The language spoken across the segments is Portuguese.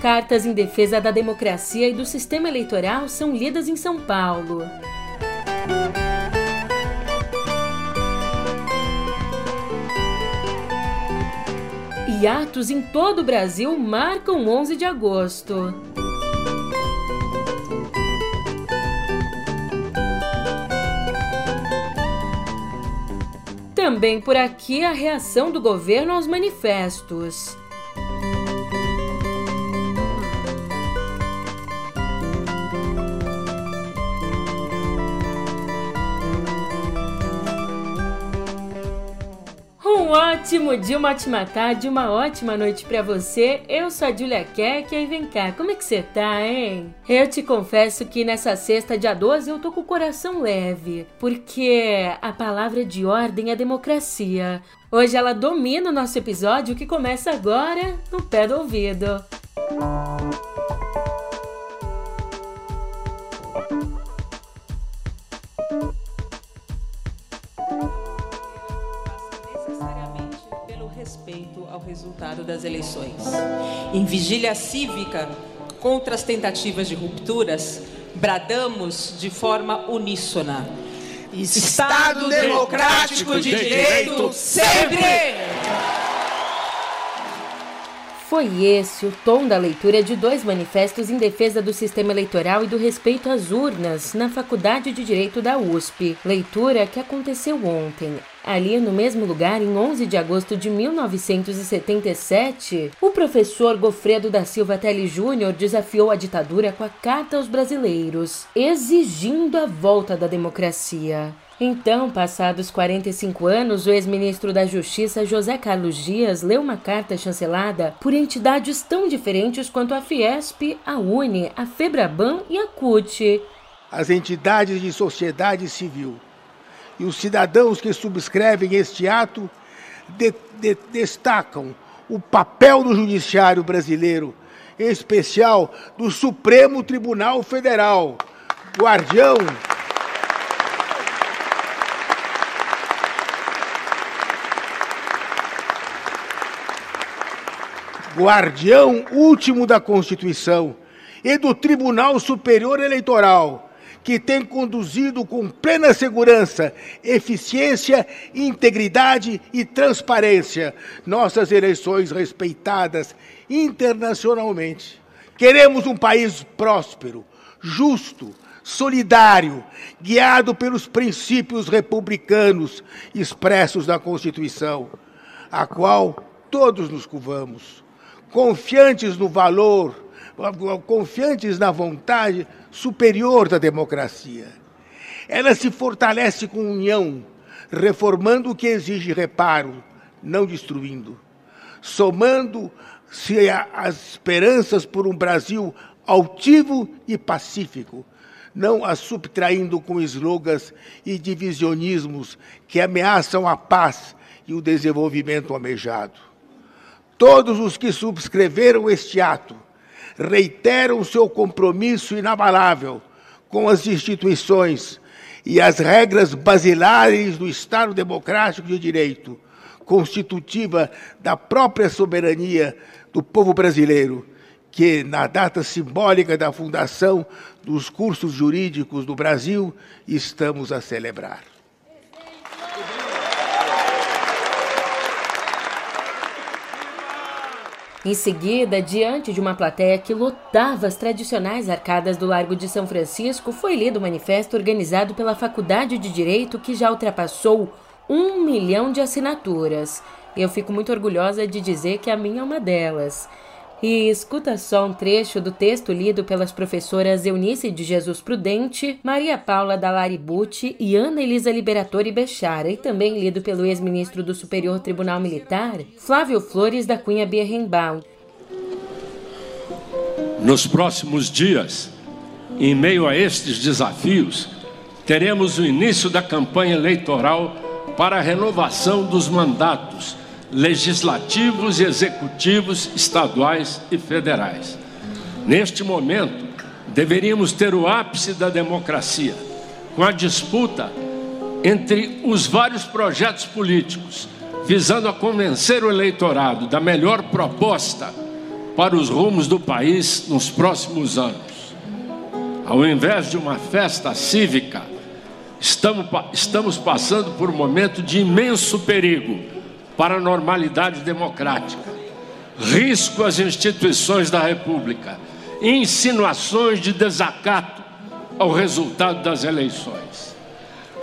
cartas em defesa da democracia e do sistema eleitoral são lidas em São Paulo. E atos em todo o Brasil marcam 11 de agosto. Também por aqui a reação do governo aos manifestos. Um ótimo dia, uma ótima tarde, uma ótima noite para você. Eu sou a Julia Keck e vem cá, como é que você tá, hein? Eu te confesso que nessa sexta, dia 12, eu tô com o coração leve, porque a palavra de ordem é democracia. Hoje ela domina o nosso episódio que começa agora no pé do ouvido. Música resultado das eleições. Em vigília cívica contra as tentativas de rupturas, bradamos de forma uníssona. Estado democrático de direito sempre! Foi esse o tom da leitura de dois manifestos em defesa do sistema eleitoral e do respeito às urnas na Faculdade de Direito da USP. Leitura que aconteceu ontem. Ali, no mesmo lugar, em 11 de agosto de 1977, o professor Gofredo da Silva Telli Júnior desafiou a ditadura com a Carta aos Brasileiros, exigindo a volta da democracia. Então, passados 45 anos, o ex-ministro da Justiça José Carlos Dias leu uma carta chancelada por entidades tão diferentes quanto a Fiesp, a UNE, a Febraban e a CUT. As entidades de sociedade civil e os cidadãos que subscrevem este ato de, de, destacam o papel do judiciário brasileiro, em especial do Supremo Tribunal Federal, guardião. Guardião último da Constituição e do Tribunal Superior Eleitoral, que tem conduzido com plena segurança, eficiência, integridade e transparência nossas eleições respeitadas internacionalmente. Queremos um país próspero, justo, solidário, guiado pelos princípios republicanos expressos na Constituição, a qual todos nos curvamos confiantes no valor, confiantes na vontade superior da democracia. Ela se fortalece com união, reformando o que exige reparo, não destruindo, somando-se às esperanças por um Brasil altivo e pacífico, não as subtraindo com slogans e divisionismos que ameaçam a paz e o desenvolvimento almejado. Todos os que subscreveram este ato reiteram seu compromisso inabalável com as instituições e as regras basilares do Estado Democrático de Direito, constitutiva da própria soberania do povo brasileiro, que, na data simbólica da fundação dos cursos jurídicos do Brasil, estamos a celebrar. Em seguida, diante de uma plateia que lotava as tradicionais arcadas do Largo de São Francisco, foi lido o manifesto organizado pela Faculdade de Direito que já ultrapassou um milhão de assinaturas. Eu fico muito orgulhosa de dizer que a minha é uma delas. E escuta só um trecho do texto lido pelas professoras Eunice de Jesus Prudente, Maria Paula Dalaribucci e Ana Elisa Liberatore Bechara, e também lido pelo ex-ministro do Superior Tribunal Militar, Flávio Flores da Cunha Bierrenbaum. Nos próximos dias, em meio a estes desafios, teremos o início da campanha eleitoral para a renovação dos mandatos legislativos e executivos estaduais e federais. Neste momento, deveríamos ter o ápice da democracia, com a disputa entre os vários projetos políticos, visando a convencer o eleitorado da melhor proposta para os rumos do país nos próximos anos. Ao invés de uma festa cívica, estamos, estamos passando por um momento de imenso perigo para a normalidade democrática, risco às instituições da República, insinuações de desacato ao resultado das eleições,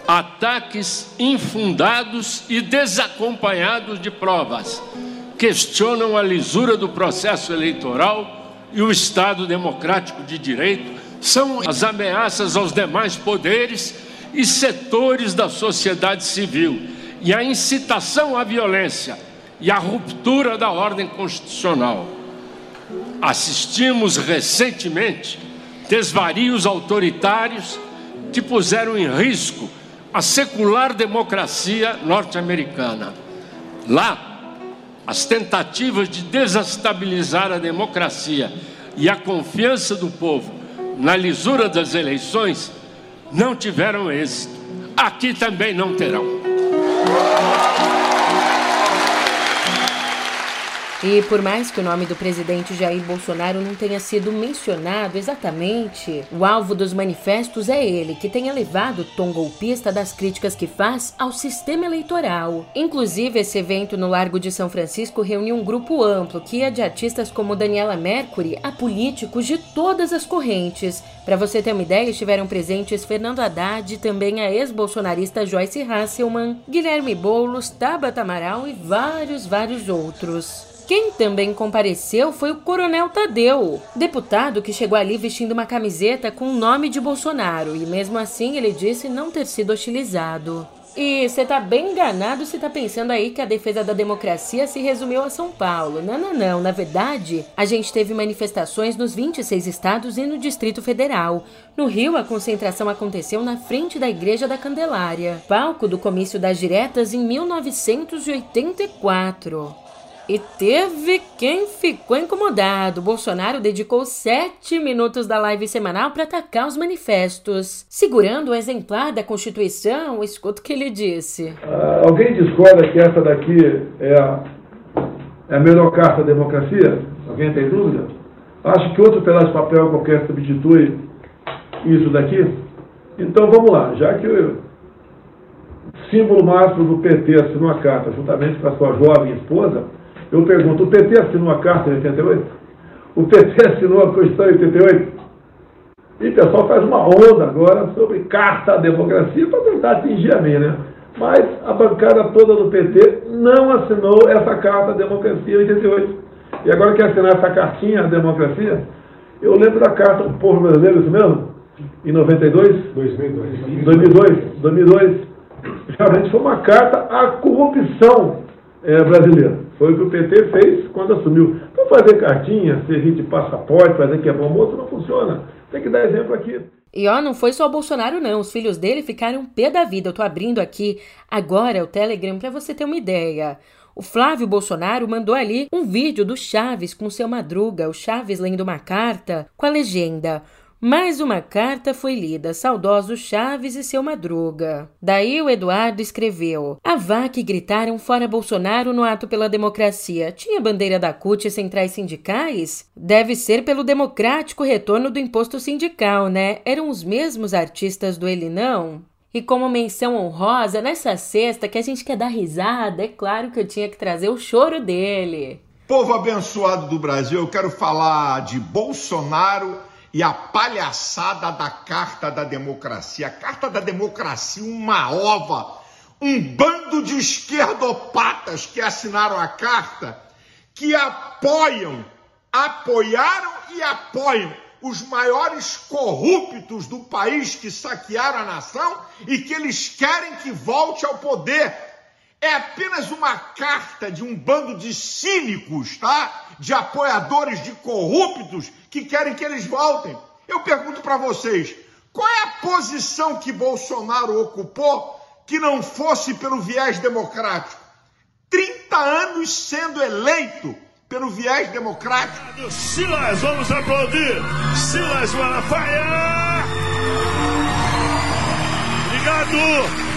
ataques infundados e desacompanhados de provas questionam a lisura do processo eleitoral e o Estado democrático de direito, são as ameaças aos demais poderes e setores da sociedade civil e a incitação à violência e à ruptura da ordem constitucional. Assistimos recentemente desvarios autoritários que puseram em risco a secular democracia norte-americana. Lá, as tentativas de desestabilizar a democracia e a confiança do povo na lisura das eleições não tiveram êxito. Aqui também não terão. Woo! E por mais que o nome do presidente Jair Bolsonaro não tenha sido mencionado exatamente, o alvo dos manifestos é ele, que tem elevado o tom golpista das críticas que faz ao sistema eleitoral. Inclusive, esse evento no Largo de São Francisco reuniu um grupo amplo que ia de artistas como Daniela Mercury a políticos de todas as correntes. Para você ter uma ideia, estiveram presentes Fernando Haddad e também a ex-bolsonarista Joyce Hasselman, Guilherme Boulos, Tabata Amaral e vários, vários outros. Quem também compareceu foi o Coronel Tadeu, deputado que chegou ali vestindo uma camiseta com o nome de Bolsonaro e mesmo assim ele disse não ter sido hostilizado. E você tá bem enganado se tá pensando aí que a defesa da democracia se resumiu a São Paulo. Não, não, não. Na verdade, a gente teve manifestações nos 26 estados e no Distrito Federal. No Rio, a concentração aconteceu na frente da Igreja da Candelária, palco do comício das diretas em 1984. E teve quem ficou incomodado. Bolsonaro dedicou sete minutos da live semanal para atacar os manifestos. Segurando o exemplar da Constituição, escuta o que ele disse. Uh, alguém discorda que essa daqui é é a melhor carta da democracia? Alguém tem dúvida? Acho que outro pedaço de papel qualquer substitui isso daqui? Então vamos lá, já que o símbolo máximo do PT assinou a carta juntamente com a sua jovem esposa, eu pergunto, o PT assinou a Carta em 88? O PT assinou a Constituição em 88? E o pessoal faz uma onda agora sobre Carta à Democracia para tentar atingir a mim, né? Mas a bancada toda do PT não assinou essa Carta à Democracia em 88. E agora quer assinar essa cartinha à democracia? Eu lembro da Carta do Povo Brasileiro, isso mesmo? Em 92? 2002. 2002. 2002. Realmente foi uma carta à corrupção é, brasileira. Foi o que o PT fez quando assumiu. Então fazer cartinha, servir de passaporte, fazer que é bom moço, não funciona. Tem que dar exemplo aqui. E ó, não foi só o Bolsonaro não, os filhos dele ficaram pé da vida. Eu tô abrindo aqui agora o Telegram para você ter uma ideia. O Flávio Bolsonaro mandou ali um vídeo do Chaves com seu Madruga, o Chaves lendo uma carta com a legenda: mais uma carta foi lida, saudoso Chaves e seu Madruga. Daí o Eduardo escreveu: A VAC gritaram fora Bolsonaro no ato pela democracia. Tinha bandeira da CUT e centrais sindicais? Deve ser pelo democrático retorno do imposto sindical, né? Eram os mesmos artistas do Ele Não? E como menção honrosa, nessa sexta que a gente quer dar risada, é claro que eu tinha que trazer o choro dele. Povo abençoado do Brasil, eu quero falar de Bolsonaro e a palhaçada da Carta da Democracia. A Carta da Democracia, uma ova, um bando de esquerdopatas que assinaram a carta, que apoiam, apoiaram e apoiam os maiores corruptos do país que saquearam a nação e que eles querem que volte ao poder. É apenas uma carta de um bando de cínicos, tá? De apoiadores de corruptos que querem que eles voltem. Eu pergunto para vocês: qual é a posição que Bolsonaro ocupou que não fosse pelo viés democrático? 30 anos sendo eleito pelo viés democrático. Silas, vamos aplaudir. Silas Malafaia. Obrigado.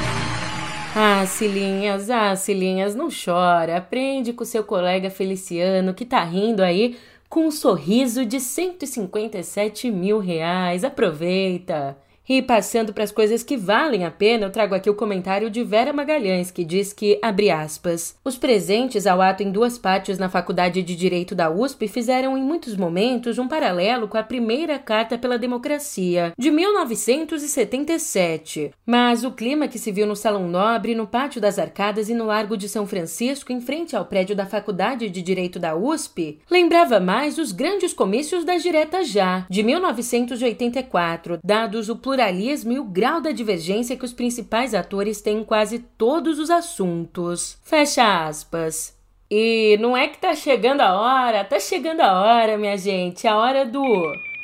Ah, Silinhas, ah, Silinhas, não chora. Aprende com seu colega Feliciano que tá rindo aí com um sorriso de 157 mil reais. Aproveita! E passando para as coisas que valem a pena, eu trago aqui o comentário de Vera Magalhães, que diz que, abre aspas, os presentes ao ato em duas partes na Faculdade de Direito da USP fizeram em muitos momentos um paralelo com a primeira Carta pela Democracia, de 1977. Mas o clima que se viu no Salão Nobre, no Pátio das Arcadas e no Largo de São Francisco, em frente ao prédio da Faculdade de Direito da USP, lembrava mais os grandes comícios das Diretas Já, de 1984, dados o plural pluralismo e o grau da divergência que os principais atores têm em quase todos os assuntos. Fecha aspas. E não é que tá chegando a hora, tá chegando a hora, minha gente, a hora do.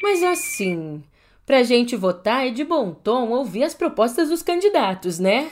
Mas assim, pra gente votar é de bom tom ouvir as propostas dos candidatos, né?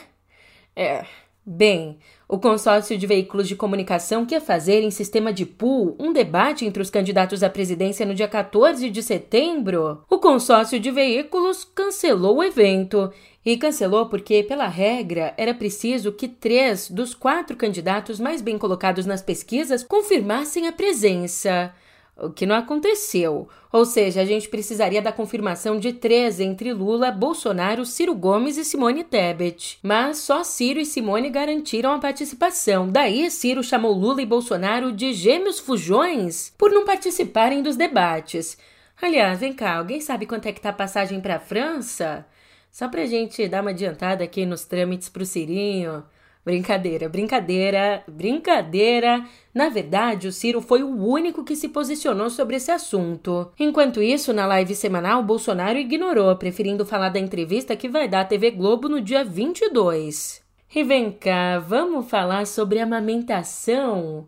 É. Bem, o consórcio de veículos de comunicação quer fazer em sistema de pool um debate entre os candidatos à presidência no dia 14 de setembro. O consórcio de veículos cancelou o evento. E cancelou porque, pela regra, era preciso que três dos quatro candidatos mais bem colocados nas pesquisas confirmassem a presença o que não aconteceu. Ou seja, a gente precisaria da confirmação de três entre Lula, Bolsonaro, Ciro Gomes e Simone Tebet. Mas só Ciro e Simone garantiram a participação. Daí, Ciro chamou Lula e Bolsonaro de gêmeos fujões por não participarem dos debates. Aliás, vem cá, alguém sabe quanto é que tá a passagem para a França? Só pra gente dar uma adiantada aqui nos trâmites pro Cirinho. Brincadeira, brincadeira, brincadeira. Na verdade, o Ciro foi o único que se posicionou sobre esse assunto. Enquanto isso, na live semanal, Bolsonaro ignorou, preferindo falar da entrevista que vai dar à TV Globo no dia 22. E vem cá, vamos falar sobre amamentação?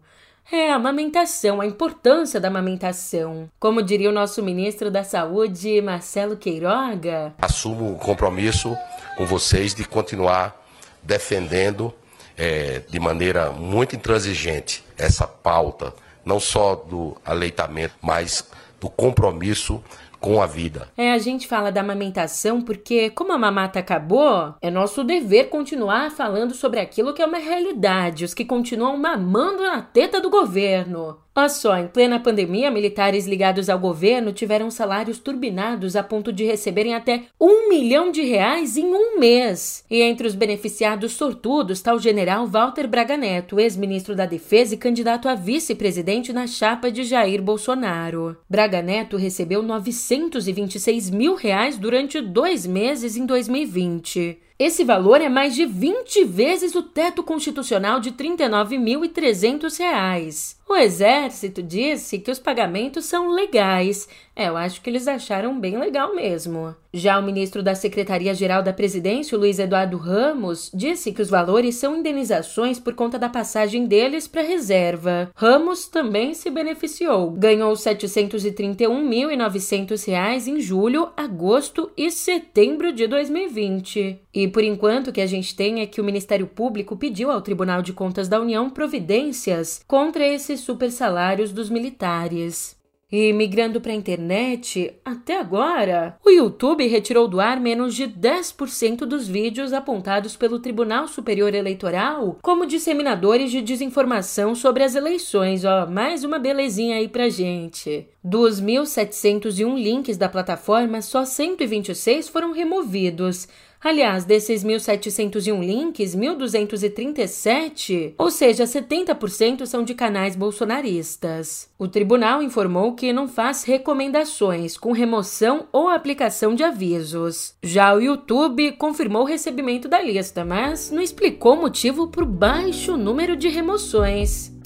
É, a amamentação, a importância da amamentação. Como diria o nosso ministro da Saúde, Marcelo Queiroga. Assumo o compromisso com vocês de continuar defendendo é, de maneira muito intransigente essa pauta, não só do aleitamento, mas do compromisso com a vida. É, a gente fala da amamentação porque, como a mamata acabou, é nosso dever continuar falando sobre aquilo que é uma realidade, os que continuam mamando na teta do governo. Olha só, em plena pandemia, militares ligados ao governo tiveram salários turbinados a ponto de receberem até um milhão de reais em um mês. E entre os beneficiados sortudos está o general Walter Braga Neto, ex-ministro da Defesa e candidato a vice-presidente na chapa de Jair Bolsonaro. Braga Neto recebeu 926 mil reais durante dois meses em 2020. Esse valor é mais de 20 vezes o teto constitucional de R$ 39.300. O Exército disse que os pagamentos são legais. É, eu acho que eles acharam bem legal mesmo. Já o ministro da Secretaria-Geral da Presidência, Luiz Eduardo Ramos, disse que os valores são indenizações por conta da passagem deles para reserva. Ramos também se beneficiou. Ganhou R$ 731.900 em julho, agosto e setembro de 2020. E por enquanto o que a gente tem é que o Ministério Público pediu ao Tribunal de Contas da União providências contra esses super salários dos militares. E migrando para a internet, até agora, o YouTube retirou do ar menos de 10% dos vídeos apontados pelo Tribunal Superior Eleitoral como disseminadores de desinformação sobre as eleições. Ó, mais uma belezinha aí pra gente. Dos 1.701 links da plataforma, só 126 foram removidos. Aliás, desses 1.701 links, 1.237, ou seja, 70% são de canais bolsonaristas. O tribunal informou que não faz recomendações com remoção ou aplicação de avisos. Já o YouTube confirmou o recebimento da lista, mas não explicou o motivo para o baixo número de remoções.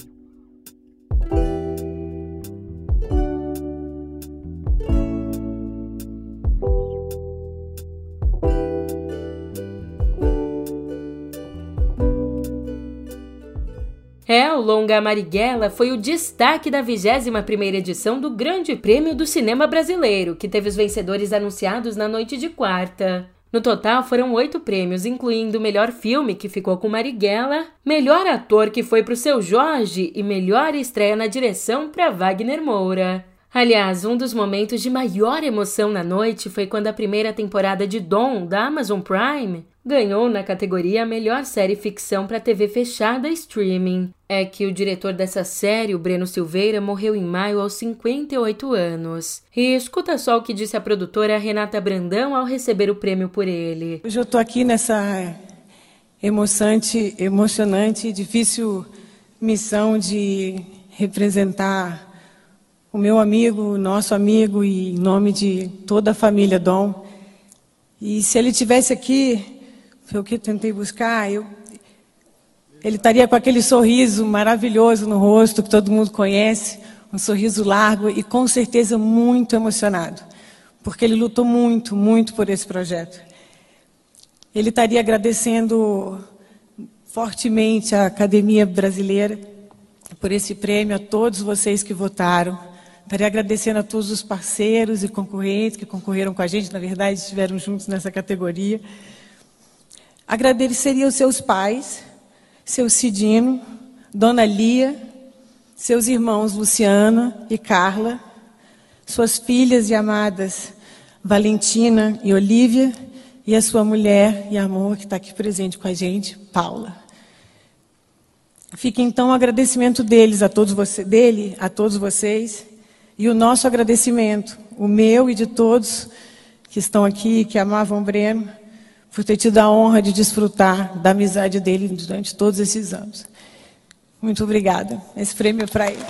Longa Marighella foi o destaque da 21ª edição do Grande Prêmio do Cinema Brasileiro, que teve os vencedores anunciados na noite de quarta. No total, foram oito prêmios, incluindo Melhor Filme, que ficou com Marighella, Melhor Ator, que foi para o Seu Jorge, e Melhor Estreia na Direção para Wagner Moura. Aliás, um dos momentos de maior emoção na noite foi quando a primeira temporada de Dom, da Amazon Prime, ganhou na categoria Melhor Série Ficção para TV Fechada Streaming. É que o diretor dessa série, o Breno Silveira, morreu em maio aos 58 anos. E escuta só o que disse a produtora Renata Brandão ao receber o prêmio por ele. Hoje eu estou aqui nessa emocionante, emocionante e difícil missão de representar o meu amigo, nosso amigo e em nome de toda a família Dom. E se ele tivesse aqui, foi o que tentei buscar, eu, ele estaria com aquele sorriso maravilhoso no rosto que todo mundo conhece, um sorriso largo e com certeza muito emocionado, porque ele lutou muito, muito por esse projeto. Ele estaria agradecendo fortemente à Academia Brasileira por esse prêmio, a todos vocês que votaram. Estaria agradecendo a todos os parceiros e concorrentes que concorreram com a gente, na verdade, estiveram juntos nessa categoria. Agradeceria os seus pais, seu Cidino, Dona Lia, seus irmãos Luciana e Carla, suas filhas e amadas Valentina e Olívia, e a sua mulher e amor que está aqui presente com a gente, Paula. Fica então o agradecimento deles a todos você, dele a todos vocês e o nosso agradecimento, o meu e de todos que estão aqui, que amavam Breno, por ter tido a honra de desfrutar da amizade dele durante todos esses anos. Muito obrigada. Esse prêmio é para ele.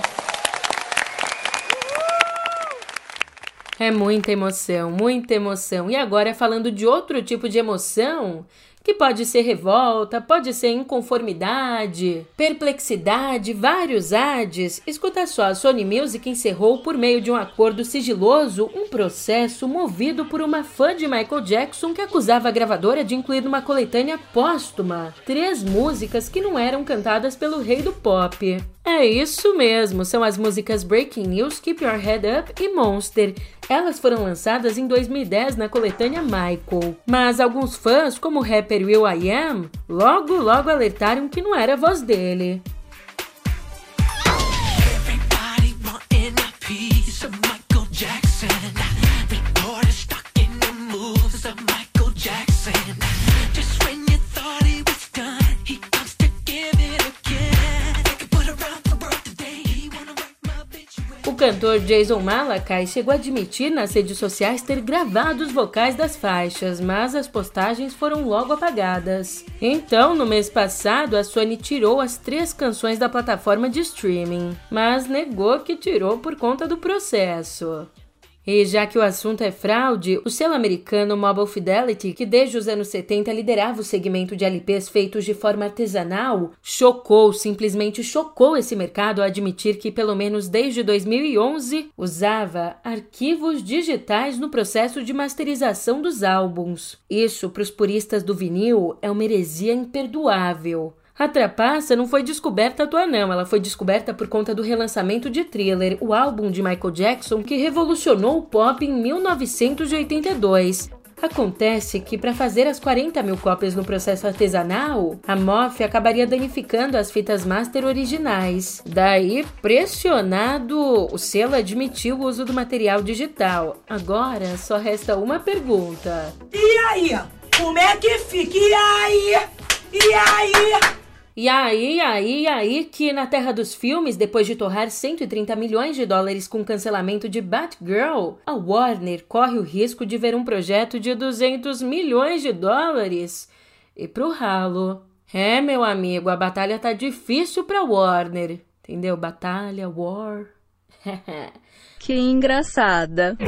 É muita emoção, muita emoção. E agora falando de outro tipo de emoção, que pode ser revolta, pode ser inconformidade, perplexidade, vários ades. Escuta só, a Sony Music encerrou por meio de um acordo sigiloso um processo movido por uma fã de Michael Jackson que acusava a gravadora de incluir numa coletânea póstuma três músicas que não eram cantadas pelo rei do pop. É isso mesmo, são as músicas Breaking News, Keep Your Head Up e Monster. Elas foram lançadas em 2010 na coletânea Michael. Mas alguns fãs, como o rapper Will I Am, logo logo alertaram que não era a voz dele. Cantor Jason Malakai chegou a admitir nas redes sociais ter gravado os vocais das faixas, mas as postagens foram logo apagadas. Então, no mês passado, a Sony tirou as três canções da plataforma de streaming, mas negou que tirou por conta do processo. E já que o assunto é fraude, o selo americano Mobile Fidelity, que desde os anos 70 liderava o segmento de LPs feitos de forma artesanal, chocou, simplesmente chocou esse mercado ao admitir que, pelo menos desde 2011, usava arquivos digitais no processo de masterização dos álbuns. Isso, para os puristas do vinil, é uma heresia imperdoável. A trapaça não foi descoberta à toa não, ela foi descoberta por conta do relançamento de Thriller, o álbum de Michael Jackson que revolucionou o pop em 1982. Acontece que, para fazer as 40 mil cópias no processo artesanal, a MOF acabaria danificando as fitas master originais. Daí, pressionado, o selo admitiu o uso do material digital. Agora, só resta uma pergunta: E aí? Como é que fica? E aí? E aí? E aí, aí, aí que na Terra dos Filmes, depois de torrar 130 milhões de dólares com o cancelamento de Batgirl, a Warner corre o risco de ver um projeto de 200 milhões de dólares e pro ralo. É, meu amigo, a batalha tá difícil pra Warner. Entendeu? Batalha, war. que engraçada.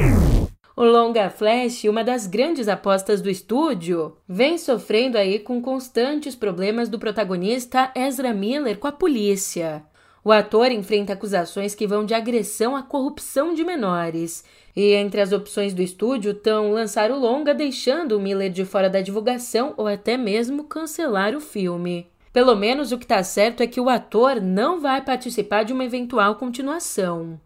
O longa Flash, uma das grandes apostas do estúdio, vem sofrendo aí com constantes problemas do protagonista Ezra Miller com a polícia. O ator enfrenta acusações que vão de agressão à corrupção de menores. E entre as opções do estúdio estão lançar o longa deixando o Miller de fora da divulgação ou até mesmo cancelar o filme. Pelo menos o que está certo é que o ator não vai participar de uma eventual continuação.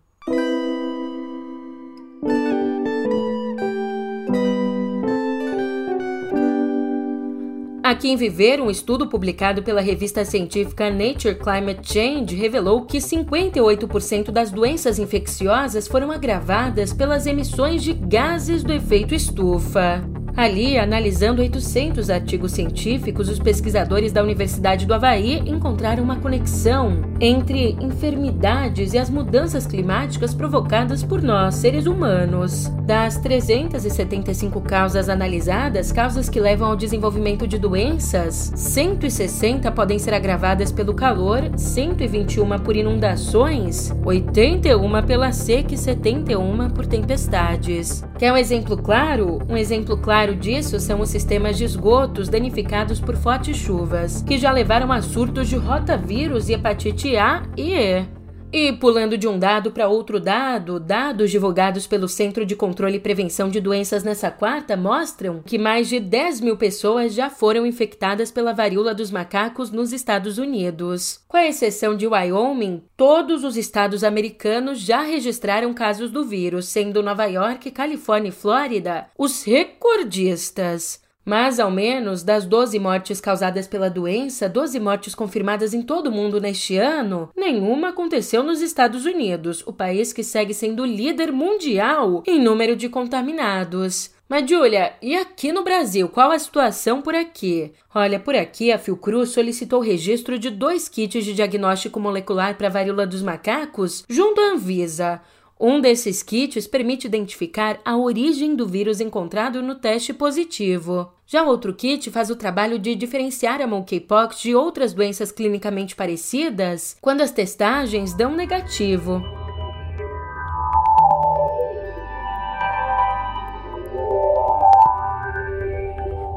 Aqui em Viver, um estudo publicado pela revista científica Nature Climate Change revelou que 58% das doenças infecciosas foram agravadas pelas emissões de gases do efeito estufa. Ali, analisando 800 artigos científicos, os pesquisadores da Universidade do Havaí encontraram uma conexão entre enfermidades e as mudanças climáticas provocadas por nós, seres humanos. Das 375 causas analisadas, causas que levam ao desenvolvimento de doenças, 160 podem ser agravadas pelo calor, 121 por inundações, 81 pela seca e 71 por tempestades. Quer um exemplo claro? Um exemplo claro disso são os sistemas de esgotos danificados por fortes chuvas, que já levaram a surtos de rotavírus e hepatite A e E. E pulando de um dado para outro dado, dados divulgados pelo Centro de Controle e Prevenção de Doenças nessa quarta mostram que mais de 10 mil pessoas já foram infectadas pela varíola dos macacos nos Estados Unidos. Com a exceção de Wyoming, todos os estados americanos já registraram casos do vírus, sendo Nova York, Califórnia e Flórida os recordistas. Mas, ao menos, das 12 mortes causadas pela doença, 12 mortes confirmadas em todo o mundo neste ano, nenhuma aconteceu nos Estados Unidos, o país que segue sendo líder mundial em número de contaminados. Mas, Julia, e aqui no Brasil, qual a situação por aqui? Olha, por aqui a Fiocruz solicitou o registro de dois kits de diagnóstico molecular para a varíola dos macacos junto à Anvisa. Um desses kits permite identificar a origem do vírus encontrado no teste positivo. Já outro kit faz o trabalho de diferenciar a monkeypox de outras doenças clinicamente parecidas quando as testagens dão negativo.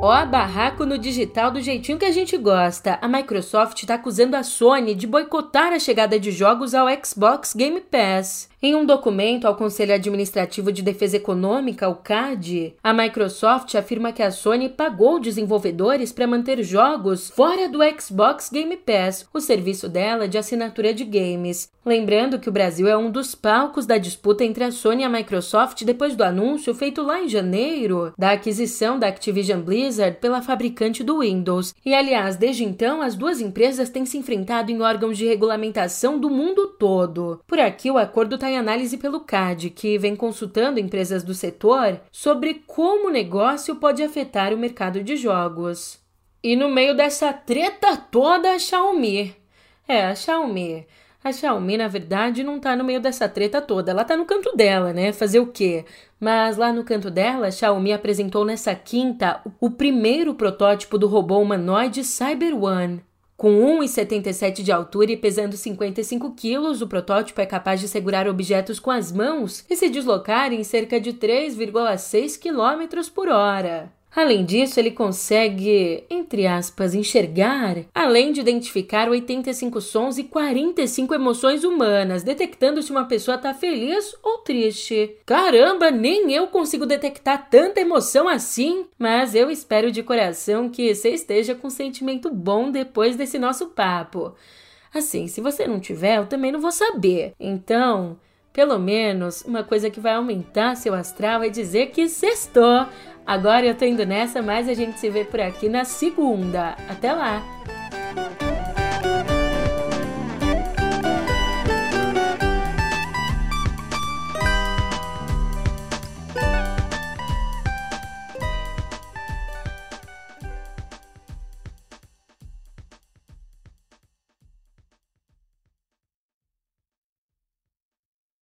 Ó, barraco no digital do jeitinho que a gente gosta. A Microsoft está acusando a Sony de boicotar a chegada de jogos ao Xbox Game Pass. Em um documento ao Conselho Administrativo de Defesa Econômica, o CAD, a Microsoft afirma que a Sony pagou desenvolvedores para manter jogos fora do Xbox Game Pass, o serviço dela de assinatura de games. Lembrando que o Brasil é um dos palcos da disputa entre a Sony e a Microsoft depois do anúncio feito lá em janeiro da aquisição da Activision Blizzard pela fabricante do Windows. E aliás, desde então, as duas empresas têm se enfrentado em órgãos de regulamentação do mundo todo. Por aqui, o acordo está em análise pelo CAD, que vem consultando empresas do setor sobre como o negócio pode afetar o mercado de jogos. E no meio dessa treta toda, a Xiaomi. É, a Xiaomi. A Xiaomi, na verdade, não tá no meio dessa treta toda. Ela tá no canto dela, né? Fazer o quê? Mas lá no canto dela, a Xiaomi apresentou nessa quinta o primeiro protótipo do robô humanoide Cyber One. Com 1,77 de altura e pesando 55 quilos, o protótipo é capaz de segurar objetos com as mãos e se deslocar em cerca de 3,6 km por hora. Além disso, ele consegue, entre aspas, enxergar, além de identificar 85 sons e 45 emoções humanas, detectando se uma pessoa está feliz ou triste. Caramba, nem eu consigo detectar tanta emoção assim, mas eu espero de coração que você esteja com um sentimento bom depois desse nosso papo. Assim, se você não tiver, eu também não vou saber. Então, pelo menos uma coisa que vai aumentar seu astral é dizer que sextou. Agora eu tô indo nessa, mas a gente se vê por aqui na segunda. Até lá!